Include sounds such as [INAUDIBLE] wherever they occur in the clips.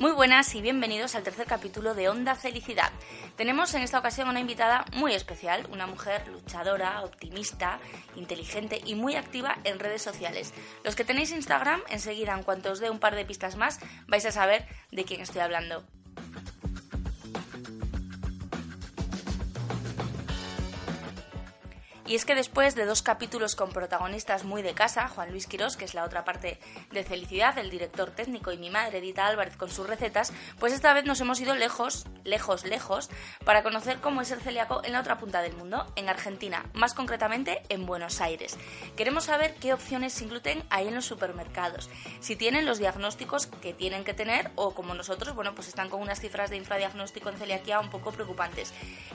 Muy buenas y bienvenidos al tercer capítulo de Onda Felicidad. Tenemos en esta ocasión una invitada muy especial, una mujer luchadora, optimista, inteligente y muy activa en redes sociales. Los que tenéis Instagram, enseguida en cuanto os dé un par de pistas más, vais a saber de quién estoy hablando. Y es que después de dos capítulos con protagonistas muy de casa, Juan Luis Quirós, que es la otra parte de Felicidad, el director técnico, y mi madre, Edita Álvarez, con sus recetas, pues esta vez nos hemos ido lejos, lejos, lejos, para conocer cómo es el celíaco en la otra punta del mundo, en Argentina, más concretamente en Buenos Aires. Queremos saber qué opciones sin gluten hay en los supermercados, si tienen los diagnósticos que tienen que tener o como nosotros, bueno, pues están con unas cifras de infradiagnóstico en celiaquía un poco preocupantes.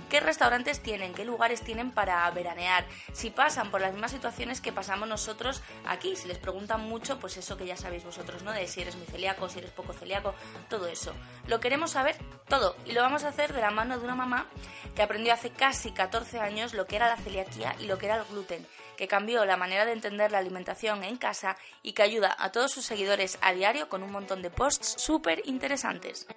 ¿Qué restaurantes tienen? ¿Qué lugares tienen para veranear? Si pasan por las mismas situaciones que pasamos nosotros aquí. Si les preguntan mucho, pues eso que ya sabéis vosotros, ¿no? De si eres muy celíaco, si eres poco celíaco, todo eso. Lo queremos saber todo y lo vamos a hacer de la mano de una mamá que aprendió hace casi 14 años lo que era la celiaquía y lo que era el gluten que cambió la manera de entender la alimentación en casa y que ayuda a todos sus seguidores a diario con un montón de posts súper interesantes.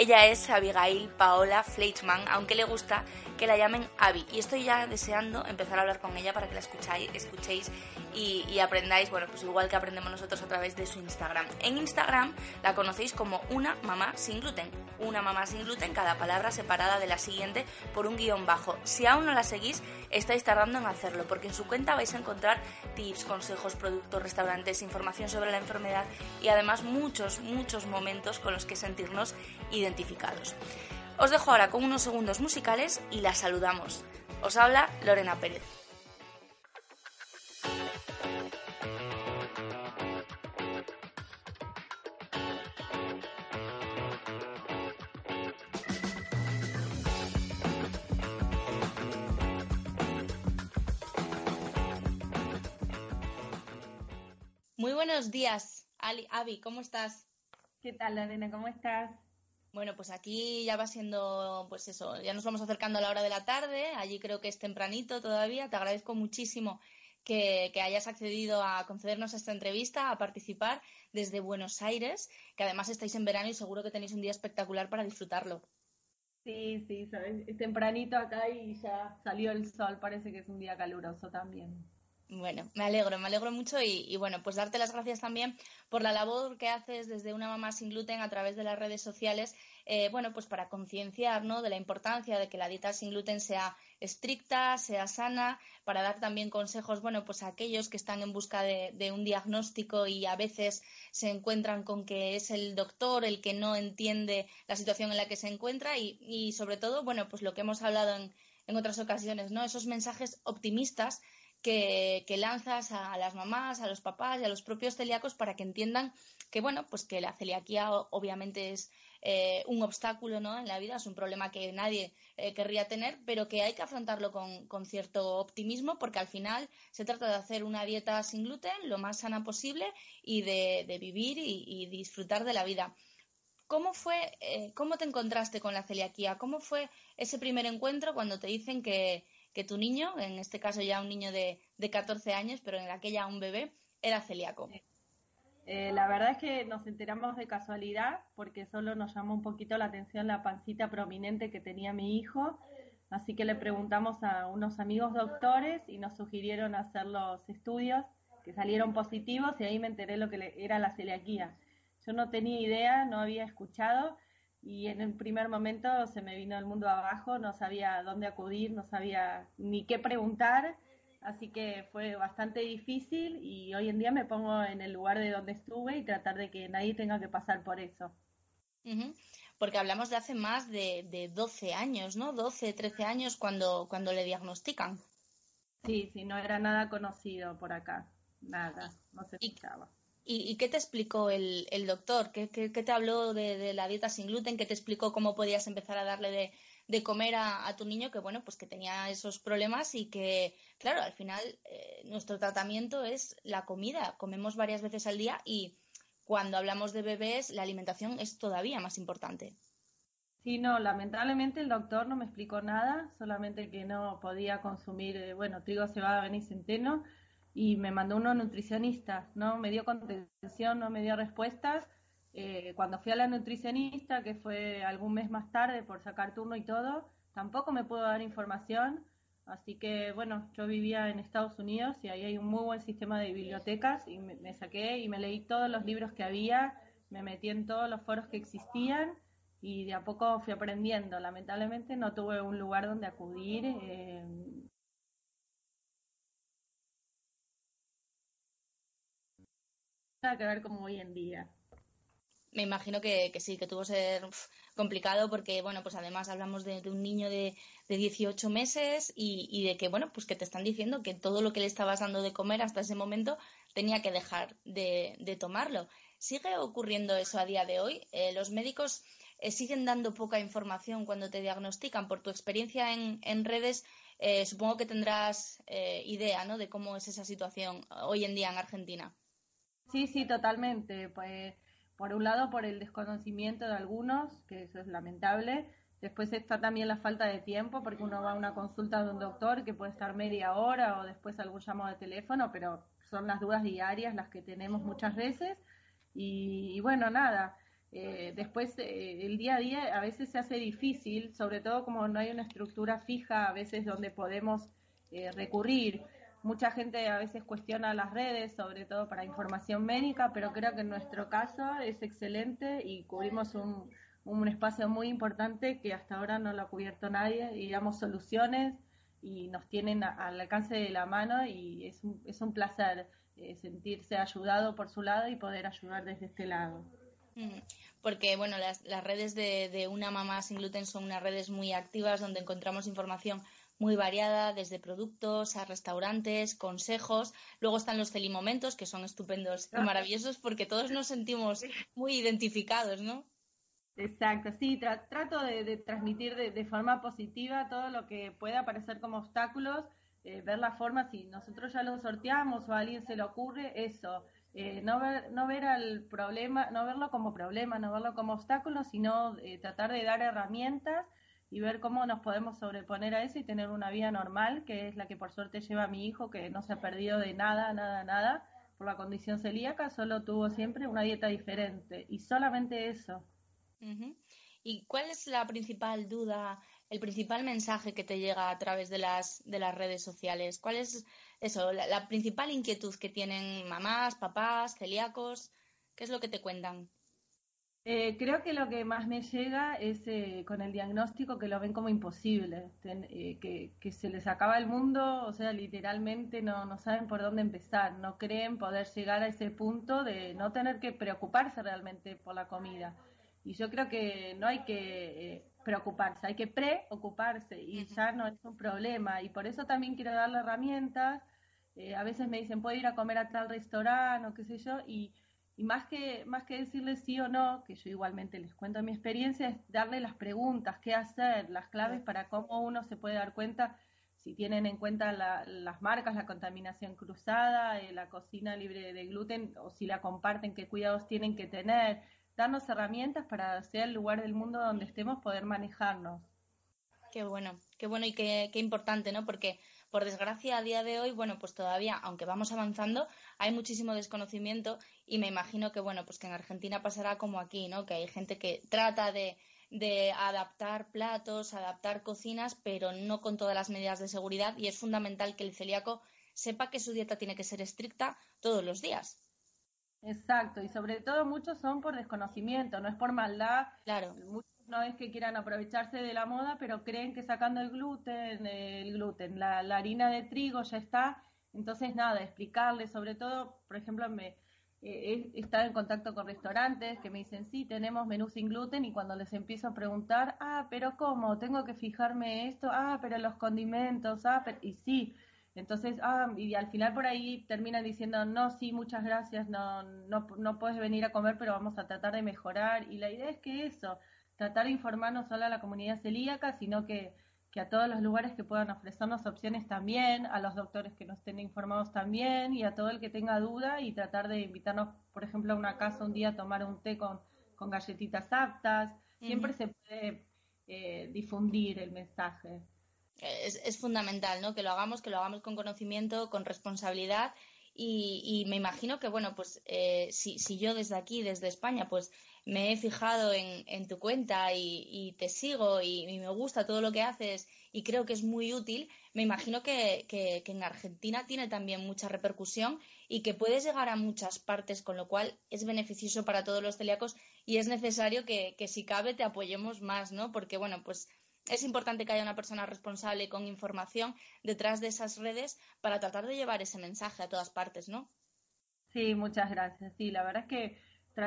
Ella es Abigail Paola Fleischmann, aunque le gusta que la llamen Abby. Y estoy ya deseando empezar a hablar con ella para que la escucháis, escuchéis y, aprendáis, bueno, pues igual que aprendemos nosotros a través de su Instagram. En Instagram la conocéis como una mamá sin gluten. Una mamá sin gluten, cada palabra separada de la siguiente por un guion bajo. Si aún no la seguís, estáis tardando en hacerlo, porque en su cuenta vais a encontrar tips, consejos, productos, restaurantes, información sobre la enfermedad y además muchos, muchos momentos con los que sentirnos identificados. Os dejo ahora con unos segundos musicales y la saludamos. Os habla Lorena Pérez. Muy buenos días, Ali, Avi, ¿cómo estás? ¿Qué tal, Lorena? ¿Cómo estás? Bueno, pues aquí ya va siendo, pues eso, ya nos vamos acercando a la hora de la tarde, allí creo que es tempranito todavía. Te agradezco muchísimo que, que, hayas accedido a concedernos esta entrevista, a participar desde Buenos Aires, que además estáis en verano y seguro que tenéis un día espectacular para disfrutarlo. Sí, sí, sabes, es tempranito acá y ya salió el sol, parece que es un día caluroso también. Bueno, me alegro, me alegro mucho y, bueno, pues darte las gracias también por la labor que haces desde una mamá sin gluten a través de las redes sociales, eh, bueno, pues para concienciar, ¿no? De la importancia de que la dieta sin gluten sea estricta, sea sana, para dar también consejos, bueno, pues a aquellos que están en busca de, un diagnóstico y a veces se encuentran con que es el doctor el que no entiende la situación en la que se encuentra y, y sobre todo, bueno, pues lo que hemos hablado en, en otras ocasiones, ¿no? Esos mensajes optimistas que, lanzas a, las mamás, a los papás y a los propios celíacos para que entiendan que, bueno, pues que la celiaquía obviamente es eh, un obstáculo ¿no? en la vida, es un problema que nadie eh, querría tener, pero que hay que afrontarlo con, cierto optimismo porque al final se trata de hacer una dieta sin gluten lo más sana posible y de, vivir y, disfrutar de la vida. ¿Cómo fue, eh, cómo te encontraste con la celiaquía? ¿Cómo fue ese primer encuentro cuando te dicen que, que tu niño, en este caso ya un niño de, de 14 años, pero en aquella un bebé, era celíaco. Eh, la verdad es que nos enteramos de casualidad porque solo nos llamó un poquito la atención la pancita prominente que tenía mi hijo, así que le preguntamos a unos amigos doctores y nos sugirieron hacer los estudios que salieron positivos y ahí me enteré lo que era la celiaquía. Yo no tenía idea, no había escuchado y en el primer momento se me vino el mundo abajo, no sabía dónde acudir, no sabía ni qué preguntar, así que fue bastante difícil y hoy en día me pongo en el lugar de donde estuve y tratar de que nadie tenga que pasar por eso. Porque hablamos de hace más de, de 12 años, ¿no? 12, 13 años cuando, cuando le diagnostican. Sí, sí, no era nada conocido por acá, nada, no se escuchaba. ¿Y, qué te explicó el, doctor? ¿Qué, te habló de, la dieta sin gluten? ¿Qué te explicó cómo podías empezar a darle de, comer a, tu niño que, bueno, pues que tenía esos problemas y que, claro, al final eh, nuestro tratamiento es la comida. Comemos varias veces al día y cuando hablamos de bebés la alimentación es todavía más importante. Sí, no, lamentablemente el doctor no me explicó nada, solamente que no podía consumir, eh, bueno, trigo, cebada, y centeno, y me mandó uno nutricionista, no me dio contención, no me dio respuestas. Eh, cuando fui a la nutricionista, que fue algún mes más tarde por sacar turno y todo, tampoco me pudo dar información. Así que, bueno, yo vivía en Estados Unidos y ahí hay un muy buen sistema de bibliotecas y me saqué y me leí todos los libros que había, me metí en todos los foros que existían y de a poco fui aprendiendo. Lamentablemente no tuve un lugar donde acudir. Eh, que ver como hoy en día. Me imagino que, sí, que tuvo que ser complicado porque, bueno, pues además hablamos de, un niño de, de 18 meses y, de que, bueno, pues que te están diciendo que todo lo que le estabas dando de comer hasta ese momento tenía que dejar de, tomarlo. ¿Sigue ocurriendo eso a día de hoy? Eh, los médicos eh, siguen dando poca información cuando te diagnostican. Por tu experiencia en, en redes, eh, supongo que tendrás idea ¿no? de cómo es esa situación hoy en día en Argentina. Sí, sí, totalmente. Pues, por un lado, por el desconocimiento de algunos, que eso es lamentable. Después está también la falta de tiempo, porque uno va a una consulta de un doctor que puede estar media hora o después algún llamado de teléfono, pero son las dudas diarias las que tenemos muchas veces. y bueno, nada, eh, después, eh, el día a día a veces se hace difícil, sobre todo como no hay una estructura fija a veces donde podemos eh, recurrir. Mucha gente a veces cuestiona las redes, sobre todo para información médica, pero creo que en nuestro caso es excelente y cubrimos un, un espacio muy importante que hasta ahora no lo ha cubierto nadie y damos soluciones y nos tienen al alcance de la mano y es un, es un placer sentirse ayudado por su lado y poder ayudar desde este lado. Mm, porque, bueno, las, redes de, Una Mamá Sin Gluten son unas redes muy activas donde encontramos información muy variada, desde productos a restaurantes, consejos. Luego están los celimomentos, que son estupendos y maravillosos porque todos nos sentimos muy identificados, ¿no? Exacto, sí, trato de, transmitir de, forma positiva todo lo que pueda parecer como obstáculos, eh, ver la forma, si nosotros ya lo sorteamos o a alguien se le ocurre, eso, eh, no ver no ver al problema no verlo como problema no verlo como obstáculo sino eh, tratar de dar herramientas y ver cómo nos podemos sobreponer a eso y tener una vida normal que es la que por suerte lleva mi hijo que no se ha perdido de nada nada nada por la condición celíaca solo tuvo siempre una dieta diferente y solamente eso. Y cuál es la principal duda el principal mensaje que te llega a través de las de las redes sociales cuál es eso, la, principal inquietud que tienen mamás, papás, celíacos, ¿qué es lo que te cuentan? Eh, creo que lo que más me llega es eh, con el diagnóstico que lo ven como imposible, eh, que, se les acaba el mundo, o sea, literalmente no, no saben por dónde empezar, no creen poder llegar a ese punto de no tener que preocuparse realmente por la comida. Y yo creo que no hay que preocuparse, hay que preocuparse y ya no es un problema. Y por eso también quiero darle herramientas eh, a veces me dicen, ¿puedo ir a comer a tal restaurante o qué sé yo? Y, más, que, más que decirles sí o no, que yo igualmente les cuento mi experiencia, es darle las preguntas, qué hacer, las claves para cómo uno se puede dar cuenta si tienen en cuenta las marcas, la contaminación cruzada, eh, la cocina libre de gluten o si la comparten, qué cuidados tienen que tener, darnos herramientas para ser el lugar del mundo donde estemos poder manejarnos. Qué bueno, qué bueno y qué, qué importante, ¿no? Porque por desgracia, a día de hoy, bueno, pues todavía, aunque vamos avanzando, hay muchísimo desconocimiento y me imagino que, bueno, pues que en Argentina pasará como aquí, ¿no? Que hay gente que trata de, de adaptar platos, adaptar cocinas, pero no con todas las medidas de seguridad y es fundamental que el celíaco sepa que su dieta tiene que ser estricta todos los días. Exacto, y sobre todo muchos son por desconocimiento, no es por maldad. Claro no es que quieran aprovecharse de la moda, pero creen que sacando el gluten, el gluten, la, harina de trigo ya está. Entonces, nada, explicarles, sobre todo, por ejemplo, me, eh, he estado en contacto con restaurantes que me dicen, sí, tenemos menú sin gluten y cuando les empiezo a preguntar, ah, pero ¿cómo? Tengo que fijarme esto, ah, pero los condimentos, ah, y sí. Entonces, ah, y al final por ahí terminan diciendo, no, sí, muchas gracias, no, no, no puedes venir a comer, pero vamos a tratar de mejorar. Y la idea es que eso, tratar de informar no solo a la comunidad celíaca, sino que, a todos los lugares que puedan ofrecernos opciones también, a los doctores que nos estén informados también y a todo el que tenga duda y tratar de invitarnos, por ejemplo, a una casa un día a tomar un té con, con galletitas aptas. Siempre se puede eh, difundir el mensaje. Es, fundamental, ¿no? Que lo hagamos, que lo hagamos con conocimiento, con responsabilidad y, me imagino que, bueno, pues eh, si, si, yo desde aquí, desde España, pues me he fijado en, tu cuenta y, te sigo y, me gusta todo lo que haces y creo que es muy útil, me imagino que, en Argentina tiene también mucha repercusión y que puedes llegar a muchas partes, con lo cual es beneficioso para todos los celíacos y es necesario que, si cabe te apoyemos más, ¿no? Porque, bueno, pues es importante que haya una persona responsable con información detrás de esas redes para tratar de llevar ese mensaje a todas partes, ¿no? Sí, muchas gracias. Sí, la verdad es que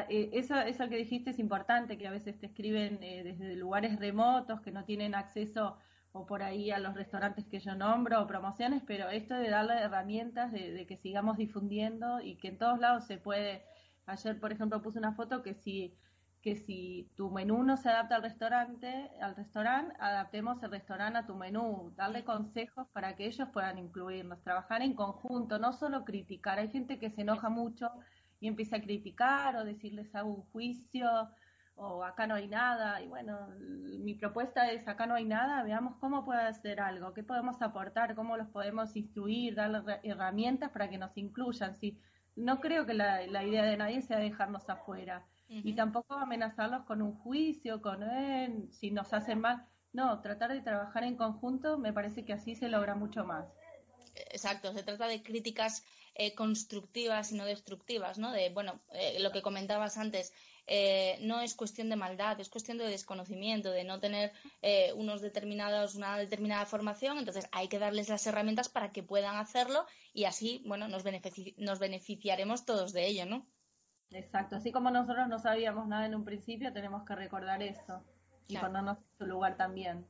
eh, eso, eso que dijiste es importante, que a veces te escriben eh, desde lugares remotos que no tienen acceso o por ahí a los restaurantes que yo nombro o promociones, pero esto de darle herramientas de, que sigamos difundiendo y que en todos lados se puede. Ayer, por ejemplo, puse una foto que si que si tu menú no se adapta al restaurante, al restaurante, adaptemos el restaurante a tu menú, darle consejos para que ellos puedan incluirnos, trabajar en conjunto, no solo criticar. Hay gente que se enoja mucho y empieza a criticar o decirles hago un juicio o acá no hay nada. Y bueno, mi propuesta es acá no hay nada, veamos cómo puede hacer algo, qué podemos aportar, cómo los podemos instruir, darles herramientas para que nos incluyan. Sí, no creo que la, idea de nadie sea dejarnos afuera. Y tampoco amenazarlos con un juicio, con eh, si nos hacen mal. No, tratar de trabajar en conjunto me parece que así se logra mucho más. Exacto, se trata de críticas eh, constructivas y no destructivas, ¿no? De, bueno, eh, lo que comentabas antes, eh, no es cuestión de maldad, es cuestión de desconocimiento, de no tener unos determinados, una determinada formación, entonces hay que darles las herramientas para que puedan hacerlo y así, bueno, nos, nos beneficiaremos todos de ello, ¿no? Exacto, así como nosotros no sabíamos nada en un principio, tenemos que recordar eso y ponernos en su lugar también.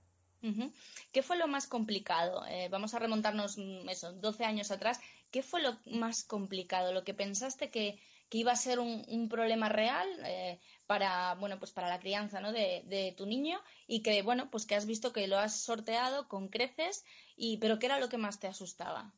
¿Qué fue lo más complicado? vamos a remontarnos mm, eso, 12 años atrás. ¿Qué fue lo más complicado? ¿Lo que pensaste que, iba a ser un, problema real eh, para, bueno, pues para la crianza ¿no? de, tu niño y que, bueno, pues que has visto que lo has sorteado con creces, y, pero ¿qué era lo que más te asustaba?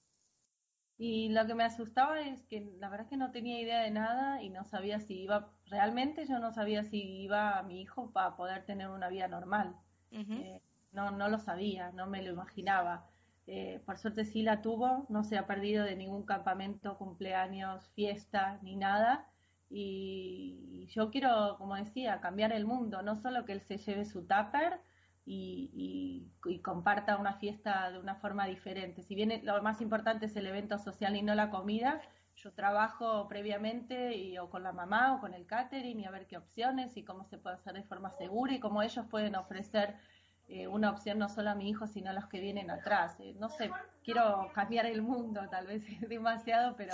Y lo que me asustaba es que la verdad es que no tenía idea de nada y no sabía si iba, realmente yo no sabía si iba a mi hijo para poder tener una vida normal. Eh, no, no lo sabía, no me lo imaginaba. Eh, por suerte sí la tuvo, no se ha perdido de ningún campamento, cumpleaños, fiesta, ni nada. Y yo quiero, como decía, cambiar el mundo, no solo que él se lleve su tupper y, comparta una fiesta de una forma diferente. Si bien lo más importante es el evento social y no la comida, yo trabajo previamente y, o con la mamá o con el catering y a ver qué opciones y cómo se puede hacer de forma segura y cómo ellos pueden ofrecer eh, una opción no solo a mi hijo, sino a los que vienen atrás. Eh, no sé, quiero cambiar el mundo, tal vez es [LAUGHS] demasiado, pero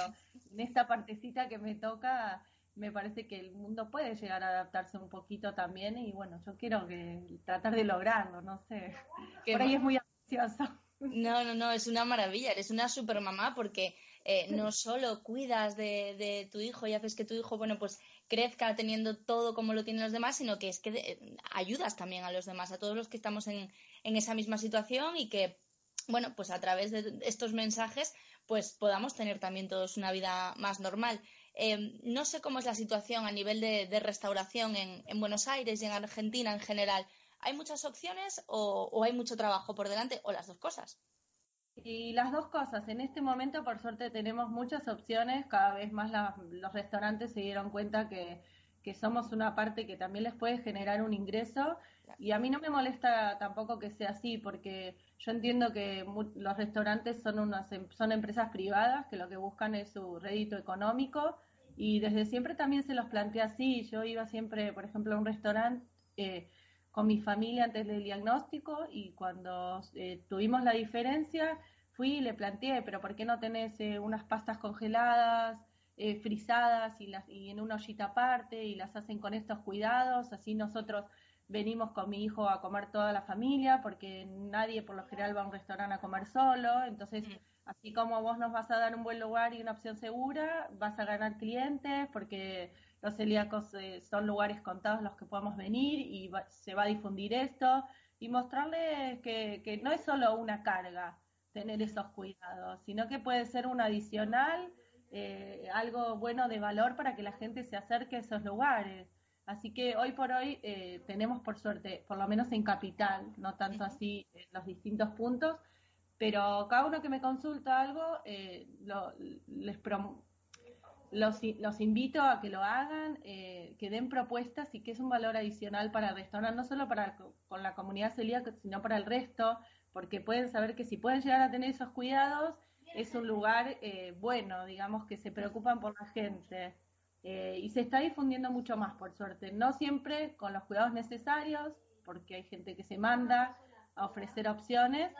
en esta partecita que me toca, me parece que el mundo puede llegar a adaptarse un poquito también y bueno, yo quiero que tratar de lograrlo, no sé. [LAUGHS] Por ahí es muy ambicioso. No, no, no, es una maravilla, eres una super mamá porque eh, no [LAUGHS] solo cuidas de, de, tu hijo y haces que tu hijo, bueno, pues crezca teniendo todo como lo tienen los demás, sino que es que eh, ayudas también a los demás, a todos los que estamos en, esa misma situación y que, bueno, pues a través de estos mensajes, pues podamos tener también todos una vida más normal. Eh, no sé cómo es la situación a nivel de, restauración en, Buenos Aires y en Argentina en general. ¿Hay muchas opciones o hay mucho trabajo por delante o las dos cosas? Y las dos cosas, en este momento por suerte tenemos muchas opciones, cada vez más los restaurantes se dieron cuenta que, somos una parte que también les puede generar un ingreso. Y a mí no me molesta tampoco que sea así porque yo entiendo que los restaurantes son, unas, em, son empresas privadas que lo que buscan es su rédito económico y desde siempre también se los plantea así, yo iba siempre, por ejemplo, a un restaurante. Eh, con mi familia antes del diagnóstico y cuando eh, tuvimos la diferencia fui y le planteé, pero ¿por qué no tenés eh, unas pastas congeladas, eh, frisadas y, las, y en una ollita aparte y las hacen con estos cuidados? Así nosotros venimos con mi hijo a comer toda la familia porque nadie por lo general va a un restaurante a comer solo, entonces... Así como vos nos vas a dar un buen lugar y una opción segura, vas a ganar clientes porque los celíacos eh, son lugares contados los que podemos venir y se va a difundir esto y mostrarles que, no es solo una carga tener esos cuidados, sino que puede ser un adicional, eh, algo bueno de valor para que la gente se acerque a esos lugares. Así que hoy por hoy eh, tenemos por suerte, por lo menos en capital, no tanto así en los distintos puntos, pero cada uno que me consulta algo, eh, les los, los, invito a que lo hagan, eh, que den propuestas y que es un valor adicional para el restaurante, no solo para con la comunidad celíaca, sino para el resto, porque pueden saber que si pueden llegar a tener esos cuidados, es un lugar eh, bueno, digamos, que se preocupan por la gente. Eh, y se está difundiendo mucho más, por suerte. No siempre con los cuidados necesarios, porque hay gente que se manda a ofrecer opciones,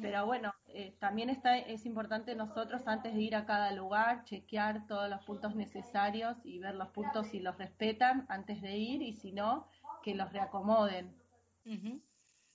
pero bueno, eh, también está, es importante nosotros antes de ir a cada lugar chequear todos los puntos necesarios y ver los puntos si los respetan antes de ir y si no, que los reacomoden.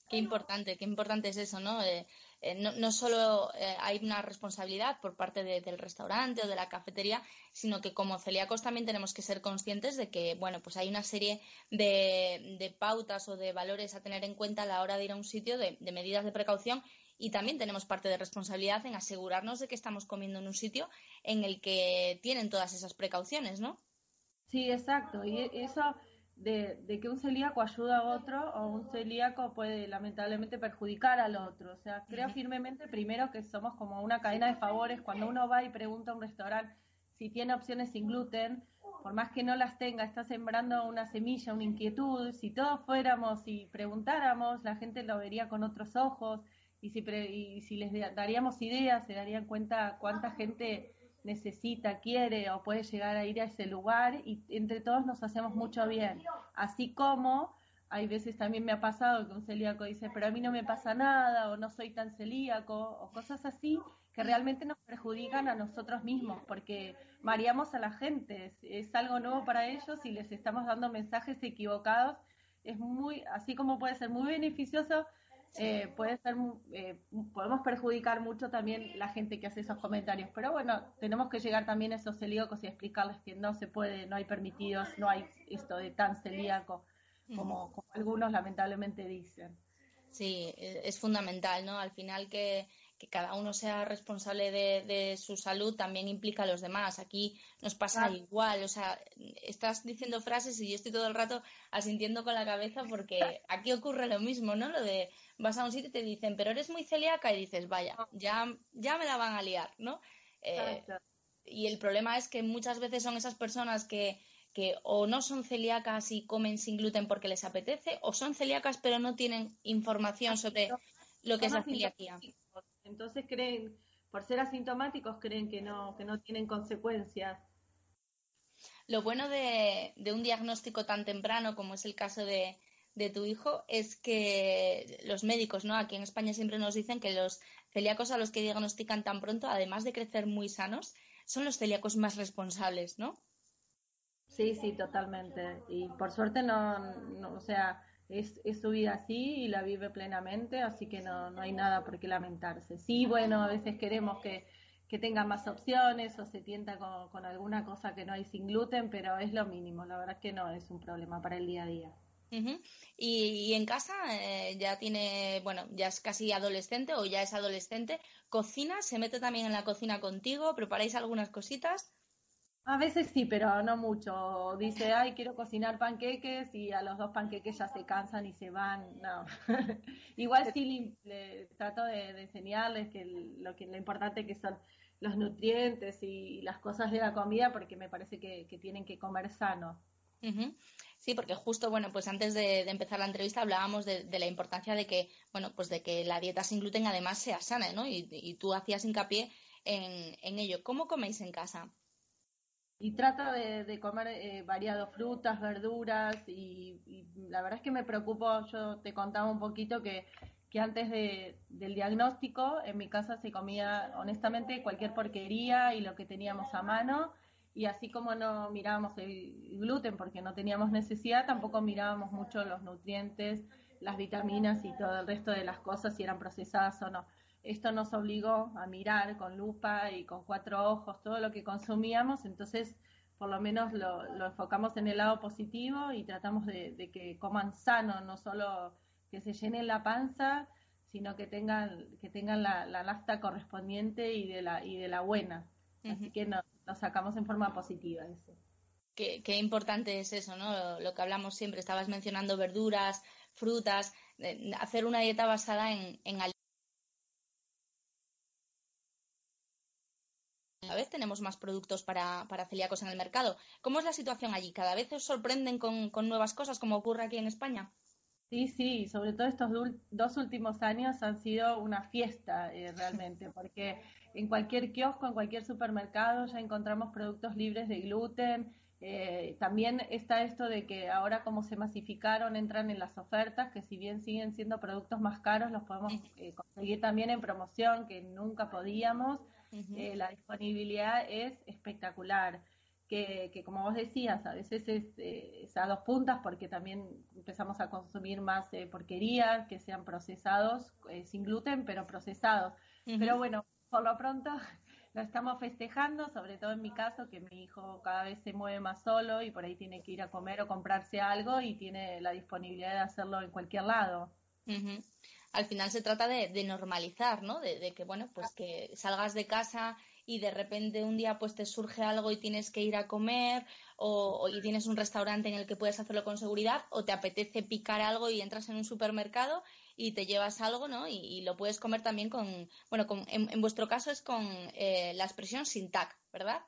Qué importante, qué importante es eso, ¿no? Eh, eh, no, no, solo eh, hay una responsabilidad por parte del restaurante o de la cafetería, sino que como celíacos también tenemos que ser conscientes de que, bueno, pues hay una serie de, pautas o de valores a tener en cuenta a la hora de ir a un sitio, de, medidas de precaución y también tenemos parte de responsabilidad en asegurarnos de que estamos comiendo en un sitio en el que tienen todas esas precauciones, ¿no? Sí, exacto. Y eso de, que un celíaco ayuda a otro o un celíaco puede lamentablemente perjudicar al otro. O sea, creo firmemente primero que somos como una cadena de favores. Cuando uno va y pregunta a un restaurante si tiene opciones sin gluten, por más que no las tenga, está sembrando una semilla, una inquietud. Si todos fuéramos y preguntáramos, la gente lo vería con otros ojos y si, y si les daríamos ideas, se darían cuenta cuánta gente necesita, quiere o puede llegar a ir a ese lugar y entre todos nos hacemos mucho bien. Así como hay veces también me ha pasado que un celíaco dice, pero a mí no me pasa nada o no soy tan celíaco o cosas así que realmente nos perjudican a nosotros mismos porque mareamos a la gente, es, es algo nuevo para ellos y les estamos dando mensajes equivocados. Es muy, así como puede ser muy beneficioso eh, puede ser, eh, podemos perjudicar mucho también la gente que hace esos comentarios. Pero bueno, tenemos que llegar también a esos celíacos y explicarles que no se puede, no hay permitidos, no hay esto de tan celíaco como, como algunos lamentablemente dicen. Sí, e, es fundamental, ¿no? Al final que, que cada uno sea responsable de, su salud también implica a los demás. Aquí nos pasa igual, o sea, estás diciendo frases y yo estoy todo el rato asintiendo con la cabeza porque [LAUGHS] aquí ocurre lo mismo, ¿no? Lo de vas a un sitio y te dicen, pero eres muy celíaca y dices, vaya, ya, ya me la van a liar, ¿no? Eh, y el problema es que muchas veces son esas personas que, que o no son celíacas y comen sin gluten porque les apetece, o son celíacas pero no tienen información sobre lo que es la celiaquía. Entonces creen, por ser asintomáticos, creen que no, que no tienen consecuencias. Lo bueno de, un diagnóstico tan temprano como es el caso de, tu hijo es que los médicos, ¿no? Aquí en España siempre nos dicen que los celíacos a los que diagnostican tan pronto, además de crecer muy sanos, son los celíacos más responsables, ¿no? Sí, sí, totalmente. Y por suerte no, no o sea, es, es, su vida así y la vive plenamente, así que no, no hay nada por qué lamentarse. Sí, bueno, a veces queremos que, que tenga más opciones o se tienta con, con, alguna cosa que no hay sin gluten, pero es lo mínimo, la verdad es que no es un problema para el día a día. y, en casa eh, ya tiene, bueno, ya es casi adolescente o ya es adolescente, cocina, se mete también en la cocina contigo, preparáis algunas cositas. A veces sí, pero no mucho. Dice, ay, quiero cocinar panqueques y a los dos panqueques ya se cansan y se van. No. [LAUGHS] Igual sí le, trato de, enseñarles que lo, que lo importante que son los nutrientes y las cosas de la comida porque me parece que, tienen que comer sano. Sí, porque justo, bueno, pues antes de, empezar la entrevista hablábamos de, la importancia de que, bueno, pues de que la dieta sin gluten además sea sana, ¿no? Y, tú hacías hincapié en, en ello. ¿Cómo coméis en casa? Y trata de, comer eh, variado frutas, verduras y, la verdad es que me preocupo, yo te contaba un poquito que, que antes de, del diagnóstico en mi casa se comía honestamente cualquier porquería y lo que teníamos a mano y así como no mirábamos el gluten porque no teníamos necesidad, tampoco mirábamos mucho los nutrientes, las vitaminas y todo el resto de las cosas si eran procesadas o no esto nos obligó a mirar con lupa y con cuatro ojos todo lo que consumíamos, entonces por lo menos lo, enfocamos en el lado positivo y tratamos de, que coman sano, no solo que se llenen la panza, sino que tengan, que tengan la, la nafta correspondiente y de la, y de la buena. Así que nos lo sacamos en forma positiva eso. Qué, qué, importante es eso, ¿no? Lo, que hablamos siempre, estabas mencionando verduras, frutas, hacer una dieta basada en, en Cada vez tenemos más productos para, para, celíacos en el mercado. ¿Cómo es la situación allí? ¿Cada vez os sorprenden con, con nuevas cosas como ocurre aquí en España? Sí, sí, sobre todo estos dos últimos años han sido una fiesta eh, realmente, [LAUGHS] porque en cualquier kiosco, en cualquier supermercado ya encontramos productos libres de gluten. Eh, también está esto de que ahora como se masificaron entran en las ofertas, que si bien siguen siendo productos más caros, los podemos eh, conseguir también en promoción, que nunca podíamos. La disponibilidad es espectacular que, como vos decías, a veces eh, es, a dos puntas porque también empezamos a consumir más eh, porquerías que sean procesados eh, sin gluten, pero procesados. Pero bueno, por lo pronto [LAUGHS] lo estamos festejando, sobre todo en mi caso, que mi hijo cada vez se mueve más solo y por ahí tiene que ir a comer o comprarse algo y tiene la disponibilidad de hacerlo en cualquier lado. Al final se trata de, normalizar, ¿no? De, de, que, bueno, pues que salgas de casa y de repente un día pues te surge algo y tienes que ir a comer o, y tienes un restaurante en el que puedes hacerlo con seguridad o te apetece picar algo y entras en un supermercado y te llevas algo, ¿no? Y, lo puedes comer también con, bueno, con, en, vuestro caso es con eh, la expresión sin tac, ¿verdad?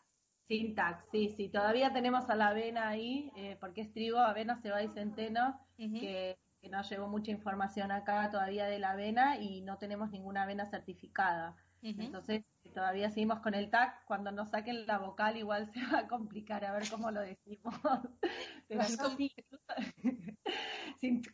Sin tac, sí, sí. Todavía tenemos a la avena ahí, eh, porque es trigo, avena, cebada y centeno, que, que no llegó mucha información acá todavía de la avena y no tenemos ninguna avena certificada. Entonces, todavía seguimos con el TAC. Cuando nos saquen la vocal, igual se va a complicar a ver cómo lo decimos. [LAUGHS] Pero [LAUGHS]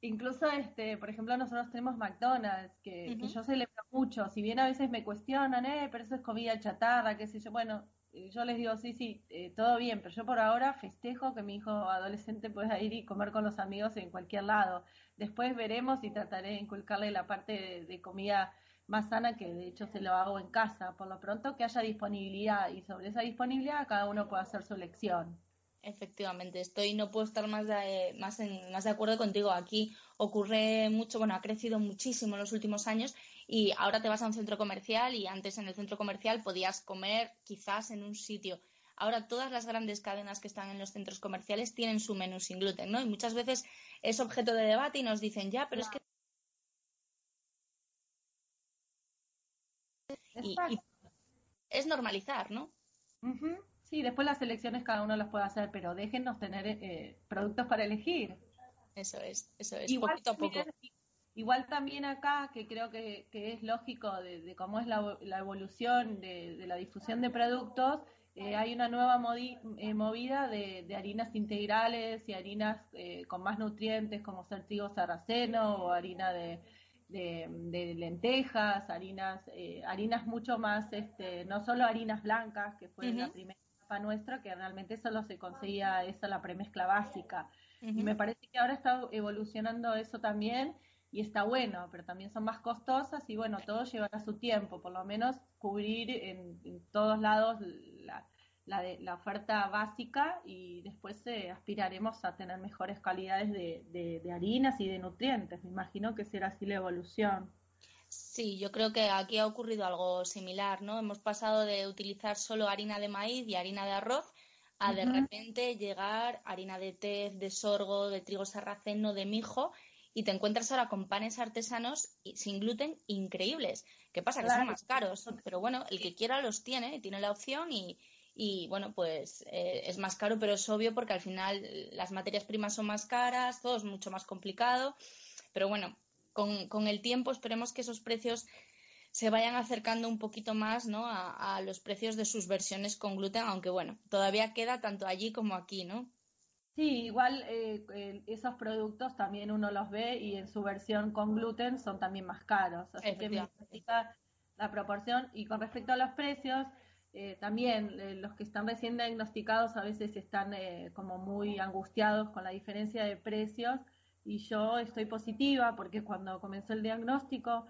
incluso, este, por ejemplo, nosotros tenemos McDonald's, que, yo celebro mucho. Si bien a veces me cuestionan, eh, pero eso es comida chatarra, qué sé yo. Bueno, yo les digo, sí, sí, eh, todo bien, pero yo por ahora festejo que mi hijo adolescente pueda ir y comer con los amigos en cualquier lado. Después veremos y trataré de inculcarle la parte de comida más sana que de hecho se lo hago en casa. Por lo pronto que haya disponibilidad y sobre esa disponibilidad cada uno puede hacer su elección. Efectivamente, estoy, no puedo estar más de, más, en, más de acuerdo contigo. Aquí ocurre mucho, bueno, ha crecido muchísimo en los últimos años y ahora te vas a un centro comercial y antes en el centro comercial podías comer quizás en un sitio. Ahora todas las grandes cadenas que están en los centros comerciales tienen su menú sin gluten, ¿no? Y muchas veces es objeto de debate y nos dicen, ya, pero es que y, es normalizar, ¿no? Sí, después las elecciones cada uno las puede hacer, pero déjenos tener eh, productos para elegir. Eso es, eso es, igual poquito a poco. Igual también acá, que creo que, es lógico de, cómo es la, evolución de, la difusión de productos, eh, hay una nueva eh, movida de, harinas integrales y harinas con más nutrientes, como ser trigo sarraceno o harina de, de, lentejas, harinas, eh, harinas mucho más, este, no solo harinas blancas, que fue la primera etapa nuestra, que realmente solo se conseguía esa la premezcla básica. Y me parece que ahora está evolucionando eso también y está bueno, pero también son más costosas y bueno, todo llevará su tiempo, por lo menos cubrir en, en todos lados la, la, la oferta básica y después eh, aspiraremos a tener mejores calidades de, de, harinas y de nutrientes. Me imagino que será así la evolución. Sí, yo creo que aquí ha ocurrido algo similar, ¿no? Hemos pasado de utilizar solo harina de maíz y harina de arroz a de repente llegar harina de tez, de sorgo, de trigo sarraceno, de mijo y te encuentras ahora con panes artesanos sin gluten increíbles. ¿Qué pasa? Que son más caros, pero bueno, el que quiera los tiene, tiene la opción y, y bueno, pues eh, es más caro, pero es obvio porque al final las materias primas son más caras, todo es mucho más complicado, pero bueno, con, el tiempo esperemos que esos precios se vayan acercando un poquito más ¿no? a, los precios de sus versiones con gluten, aunque bueno, todavía queda tanto allí como aquí, ¿no? Sí, igual eh, esos productos también uno los ve y en su versión con gluten son también más caros, así que me la proporción. Y con respecto a los precios, eh, también eh, los que están recién diagnosticados a veces están eh, como muy angustiados con la diferencia de precios y yo estoy positiva porque cuando comenzó el diagnóstico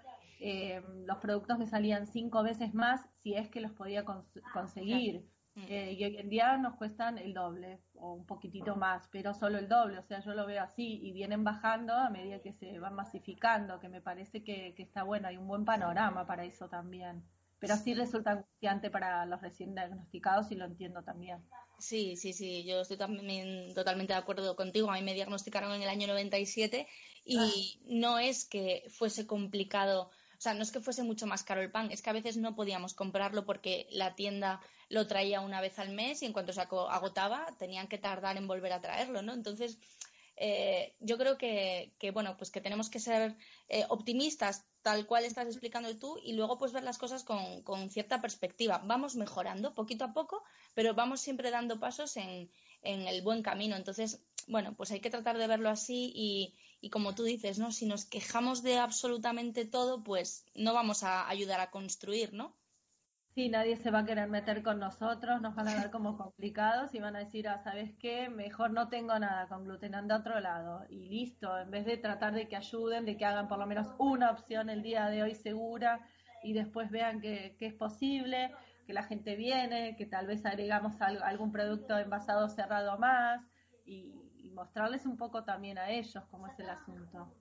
los productos me salían cinco veces más si es que los podía conseguir. Mm. y hoy en día nos cuestan el doble o un poquitito más, pero solo el doble, o sea, yo lo veo así y vienen bajando a medida que se van masificando, que me parece que, que está bueno, hay un buen panorama para eso también. pero sí resulta angustiante para los recién diagnosticados y lo entiendo también. Sí, sí, sí, yo estoy también totalmente de acuerdo contigo. A mí me diagnosticaron en el año 97 y ah. no es que fuese complicado, o sea, no es que fuese mucho más caro el pan, es que a veces no podíamos comprarlo porque la tienda lo traía una vez al mes y en cuanto se agotaba tenían que tardar en volver a traerlo, ¿no? Entonces, eh, yo creo que, bueno, pues que tenemos que ser eh, optimistas tal cual estás explicando tú y luego pues ver las cosas con, cierta perspectiva. Vamos mejorando poquito a poco, pero vamos siempre dando pasos en, en, el buen camino. Entonces, bueno, pues hay que tratar de verlo así y, y como tú dices, ¿no? Si nos quejamos de absolutamente todo, pues no vamos a ayudar a construir, ¿no? Sí, nadie se va a querer meter con nosotros, nos van a ver como complicados y van a decir, ah, ¿sabes qué? Mejor no tengo nada con gluten, a otro lado. Y listo, en vez de tratar de que ayuden, de que hagan por lo menos una opción el día de hoy segura y después vean que, es posible, que la gente viene, que tal vez agregamos algún producto envasado cerrado más y, mostrarles un poco también a ellos cómo es el asunto.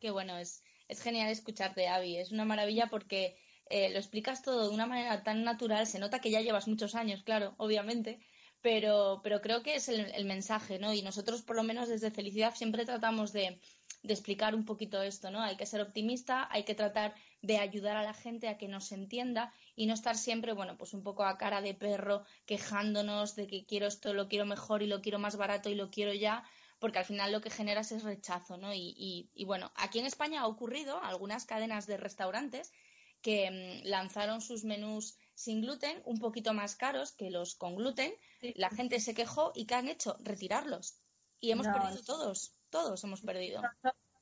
Qué bueno, es, es genial escucharte, Avi. Es una maravilla porque eh, lo explicas todo de una manera tan natural, se nota que ya llevas muchos años, claro, obviamente, pero, pero creo que es el, mensaje, ¿no? Y nosotros, por lo menos desde Felicidad, siempre tratamos de, de, explicar un poquito esto, ¿no? Hay que ser optimista, hay que tratar de ayudar a la gente a que nos entienda y no estar siempre, bueno, pues un poco a cara de perro, quejándonos de que quiero esto, lo quiero mejor y lo quiero más barato y lo quiero ya, porque al final lo que generas es rechazo, ¿no? Y, y, y bueno, aquí en España ha ocurrido algunas cadenas de restaurantes que mm, lanzaron sus menús sin gluten un poquito más caros que los con gluten. La gente se quejó y ¿qué han hecho? Retirarlos. Y hemos perdido todos, todos hemos perdido.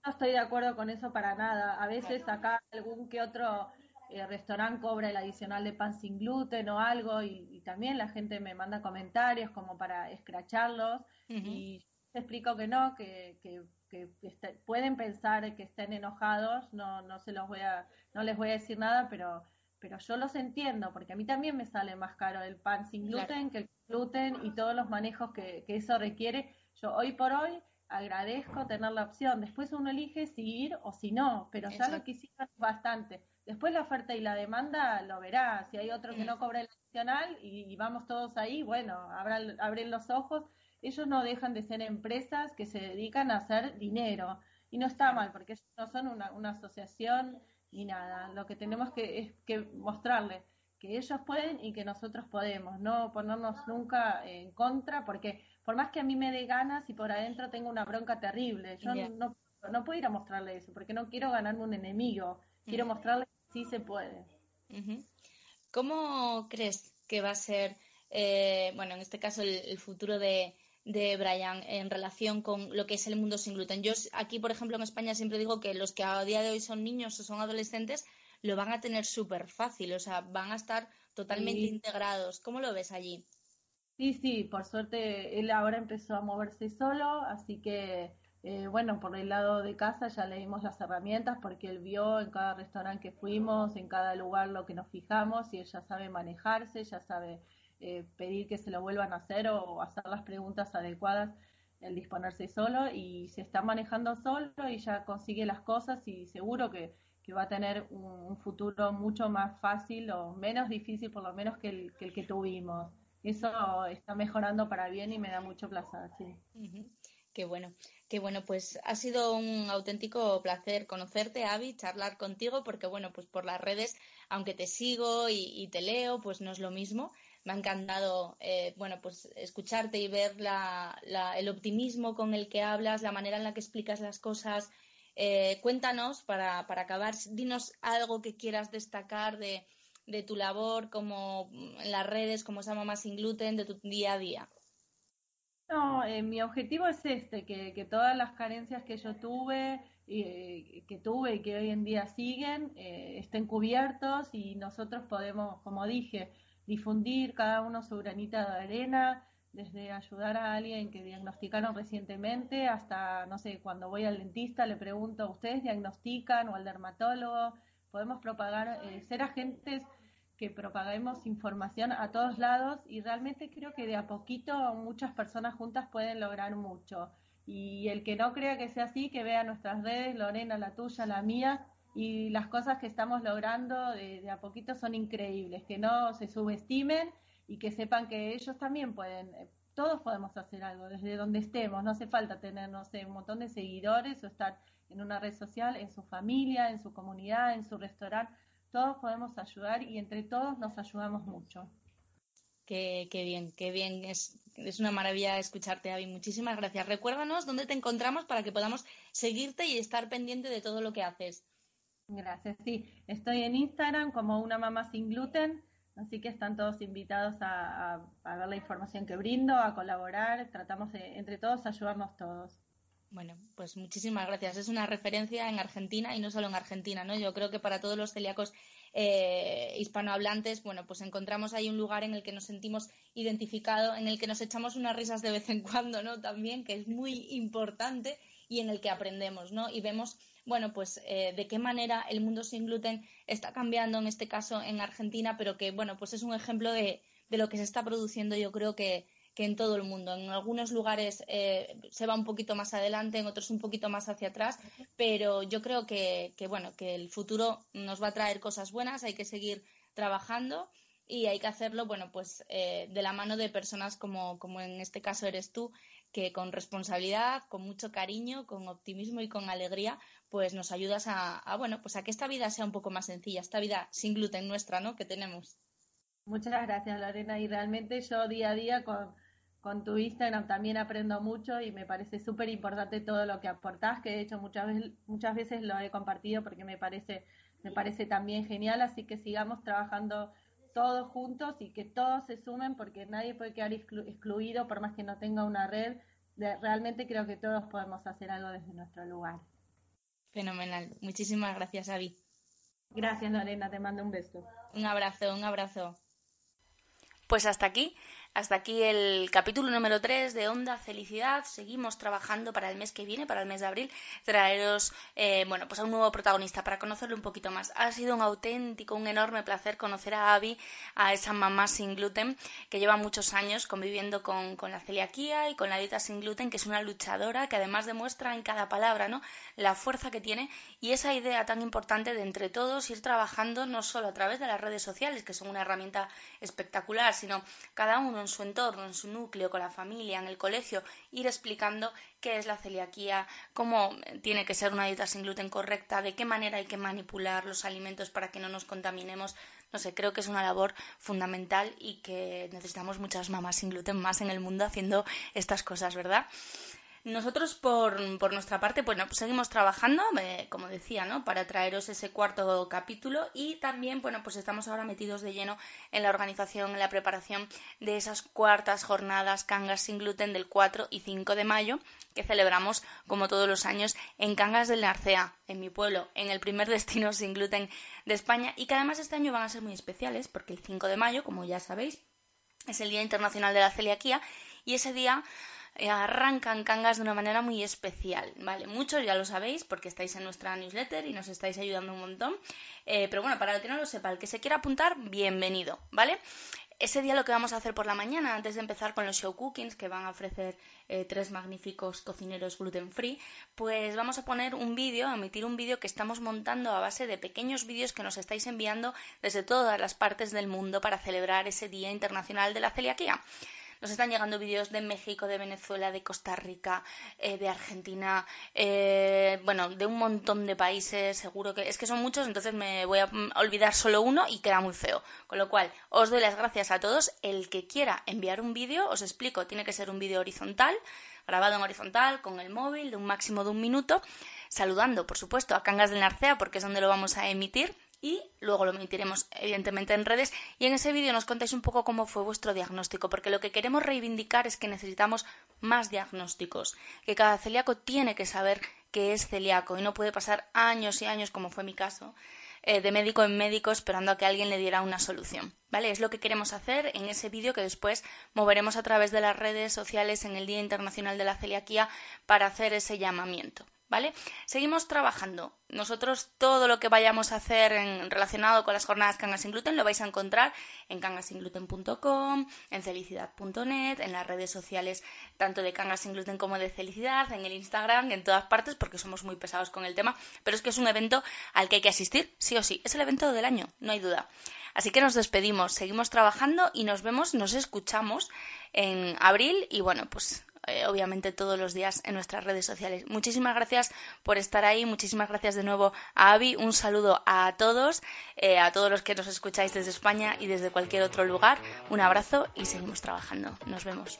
No, estoy de acuerdo con eso para nada. A veces acá algún que otro eh, restaurante cobra el adicional de pan sin gluten o algo y, también la gente me manda comentarios como para escracharlos y te explico que no, que, que que este, pueden pensar que estén enojados, no, no se los voy a, no les voy a decir nada, pero, pero yo los entiendo, porque a mí también me sale más caro el pan sin gluten que el gluten y todos los manejos que, que eso requiere. Yo hoy por hoy agradezco tener la opción. Después uno elige si ir o si no, pero ya lo que hicieron bastante. Después la oferta y la demanda lo verá. Si hay otro que no cobra el adicional y, vamos todos ahí, bueno, abran, abren los ojos ellos no dejan de ser empresas que se dedican a hacer dinero. Y no está mal, porque ellos no son una, asociación ni nada. Lo que tenemos que es que mostrarles que ellos pueden y que nosotros podemos, no ponernos nunca en contra, porque por más que a mí me dé ganas y por adentro tengo una bronca terrible, yo no, no, puedo ir a mostrarle eso, porque no quiero ganarme un enemigo, quiero mostrarle que sí se puede. ¿Cómo crees que va a ser, eh, bueno, en este caso el futuro de, de Brian en relación con lo que es el mundo sin gluten. Yo aquí, por ejemplo, en España siempre digo que los que a día de hoy son niños o son adolescentes lo van a tener súper fácil, o sea, van a estar totalmente integrados. ¿Cómo lo ves allí? Sí, sí, por suerte él ahora empezó a moverse solo, así que, eh, bueno, por el lado de casa ya le dimos las herramientas porque él vio en cada restaurante que fuimos, en cada lugar lo que nos fijamos y él ya sabe manejarse, ya sabe eh, pedir que se lo vuelvan a hacer o hacer las preguntas adecuadas, el disponerse solo y se está manejando solo y ya consigue las cosas y seguro que, va a tener un, futuro mucho más fácil o menos difícil por lo menos que el que, el que tuvimos. Eso está mejorando para bien y me da mucho placer, sí. Qué bueno, qué bueno, pues ha sido un auténtico placer conocerte, Avi, charlar contigo, porque bueno, pues por las redes, aunque te sigo y, y te leo, pues no es lo mismo me ha encantado eh, bueno, pues escucharte y ver el optimismo con el que hablas, la manera en la que explicas las cosas. Eh, cuéntanos, para, acabar, dinos algo que quieras destacar de, tu labor como en las redes, como esa mamá sin gluten, de tu día a día. No, eh, mi objetivo es este, que, todas las carencias que yo tuve, y que tuve y que hoy en día siguen, estén cubiertos y nosotros podemos, como dije, difundir cada uno su granita de arena, desde ayudar a alguien que diagnosticaron recientemente hasta, no sé, cuando voy al dentista le pregunto, ¿ustedes diagnostican o al dermatólogo? Podemos propagar, eh, ser agentes que propaguemos información a todos lados y realmente creo que de a poquito muchas personas juntas pueden lograr mucho. Y el que no crea que sea así, que vea nuestras redes, Lorena, la tuya, la mía, y las cosas que estamos logrando de, a poquito son increíbles, que no se subestimen y que sepan que ellos también pueden, eh, todos podemos hacer algo desde donde estemos, no hace falta tener, no sé, un montón de seguidores o estar en una red social, en su familia, en su comunidad, en su restaurante, todos podemos ayudar y entre todos nos ayudamos mucho. Qué, bien, qué bien. Es, es una maravilla escucharte, Avi. Muchísimas gracias. Recuérdanos dónde te encontramos para que podamos seguirte y estar pendiente de todo lo que haces. Gracias, sí. Estoy en Instagram como una mamá sin gluten, así que están todos invitados a, ver la información que brindo, a colaborar. Tratamos de, entre todos, ayudarnos todos. Bueno, pues muchísimas gracias. Es una referencia en Argentina y no solo en Argentina, ¿no? Yo creo que para todos los celíacos eh, hispanohablantes, bueno, pues encontramos ahí un lugar en el que nos sentimos identificados, en el que nos echamos unas risas de vez en cuando, ¿no? También, que es muy importante y en el que aprendemos, ¿no? Y vemos, bueno, pues eh, de qué manera el mundo sin gluten está cambiando, en este caso en Argentina, pero que, bueno, pues es un ejemplo de, de lo que se está produciendo, yo creo que que en todo el mundo. En algunos lugares eh, se va un poquito más adelante, en otros un poquito más hacia atrás, pero yo creo que, bueno, que el futuro nos va a traer cosas buenas, hay que seguir trabajando y hay que hacerlo, bueno, pues eh, de la mano de personas como, como en este caso eres tú, que con responsabilidad, con mucho cariño, con optimismo y con alegría, pues nos ayudas a, bueno, pues a que esta vida sea un poco más sencilla, esta vida sin gluten nuestra, ¿no? Que tenemos. Muchas gracias, Lorena. Y realmente yo día a día con, con tu Instagram también aprendo mucho y me parece súper importante todo lo que aportás, que de hecho muchas veces, muchas veces lo he compartido porque me parece, me parece también genial, así que sigamos trabajando todos juntos y que todos se sumen porque nadie puede quedar excluido por más que no tenga una red. realmente creo que todos podemos hacer algo desde nuestro lugar. Fenomenal. Muchísimas gracias, Avi. Gracias, Lorena. Te mando un beso. Un abrazo, un abrazo. Pues hasta aquí hasta aquí el capítulo número 3 de Onda Felicidad. Seguimos trabajando para el mes que viene, para el mes de abril, traeros eh, bueno, pues a un nuevo protagonista para conocerlo un poquito más. Ha sido un auténtico, un enorme placer conocer a Abby, a esa mamá sin gluten que lleva muchos años conviviendo con, con la celiaquía y con la dieta sin gluten, que es una luchadora que además demuestra en cada palabra ¿no? la fuerza que tiene y esa idea tan importante de entre todos ir trabajando no solo a través de las redes sociales, que son una herramienta espectacular, sino cada uno en su entorno, en su núcleo, con la familia, en el colegio, ir explicando qué es la celiaquía, cómo tiene que ser una dieta sin gluten correcta, de qué manera hay que manipular los alimentos para que no nos contaminemos. No sé, creo que es una labor fundamental y que necesitamos muchas mamás sin gluten más en el mundo haciendo estas cosas, ¿verdad? Nosotros, por, por nuestra parte, bueno, pues seguimos trabajando, eh, como decía, ¿no? Para traeros ese cuarto capítulo y también, bueno, pues estamos ahora metidos de lleno en la organización, en la preparación de esas cuartas jornadas Cangas sin gluten del 4 y 5 de mayo que celebramos, como todos los años, en Cangas del Narcea, en mi pueblo, en el primer [LAUGHS] destino sin gluten de España y que además este año van a ser muy especiales porque el 5 de mayo, como ya sabéis, es el Día Internacional de la Celiaquía y ese día arrancan Cangas de una manera muy especial, ¿vale? Muchos ya lo sabéis porque estáis en nuestra newsletter y nos estáis ayudando un montón, eh, pero bueno, para el que no lo sepa, el que se quiera apuntar, bienvenido, ¿vale? Ese día lo que vamos a hacer por la mañana, antes de empezar con los show cookings que van a ofrecer eh, tres magníficos cocineros gluten free, pues vamos a poner un vídeo, a emitir un vídeo que estamos montando a base de pequeños vídeos que nos estáis enviando desde todas las partes del mundo para celebrar ese Día Internacional de la Celiaquía. Nos están llegando vídeos de México, de Venezuela, de Costa Rica, eh, de Argentina, eh, bueno, de un montón de países, seguro que es que son muchos, entonces me voy a olvidar solo uno y queda muy feo. Con lo cual, os doy las gracias a todos. El que quiera enviar un vídeo, os explico, tiene que ser un vídeo horizontal, grabado en horizontal, con el móvil, de un máximo de un minuto, saludando, por supuesto, a Cangas del Narcea, porque es donde lo vamos a emitir y luego lo emitiremos evidentemente en redes y en ese vídeo nos contáis un poco cómo fue vuestro diagnóstico, porque lo que queremos reivindicar es que necesitamos más diagnósticos, que cada celíaco tiene que saber que es celíaco y no puede pasar años y años, como fue mi caso, eh, de médico en médico esperando a que alguien le diera una solución. ¿Vale? Es lo que queremos hacer en ese vídeo que después moveremos a través de las redes sociales en el Día Internacional de la Celiaquía para hacer ese llamamiento. ¿Vale? Seguimos trabajando. Nosotros todo lo que vayamos a hacer en, relacionado con las jornadas Cangas sin Gluten lo vais a encontrar en cangasingluten.com, en felicidad.net, en las redes sociales tanto de Cangas sin Gluten como de Felicidad, en el Instagram, en todas partes, porque somos muy pesados con el tema, pero es que es un evento al que hay que asistir, sí o sí. Es el evento del año, no hay duda. Así que nos despedimos, seguimos trabajando y nos vemos, nos escuchamos en abril y bueno, pues eh, obviamente todos los días en nuestras redes sociales. Muchísimas gracias por estar ahí, muchísimas gracias de nuevo a Avi, un saludo a todos, eh, a todos los que nos escucháis desde España y desde cualquier otro lugar, un abrazo y seguimos trabajando. Nos vemos.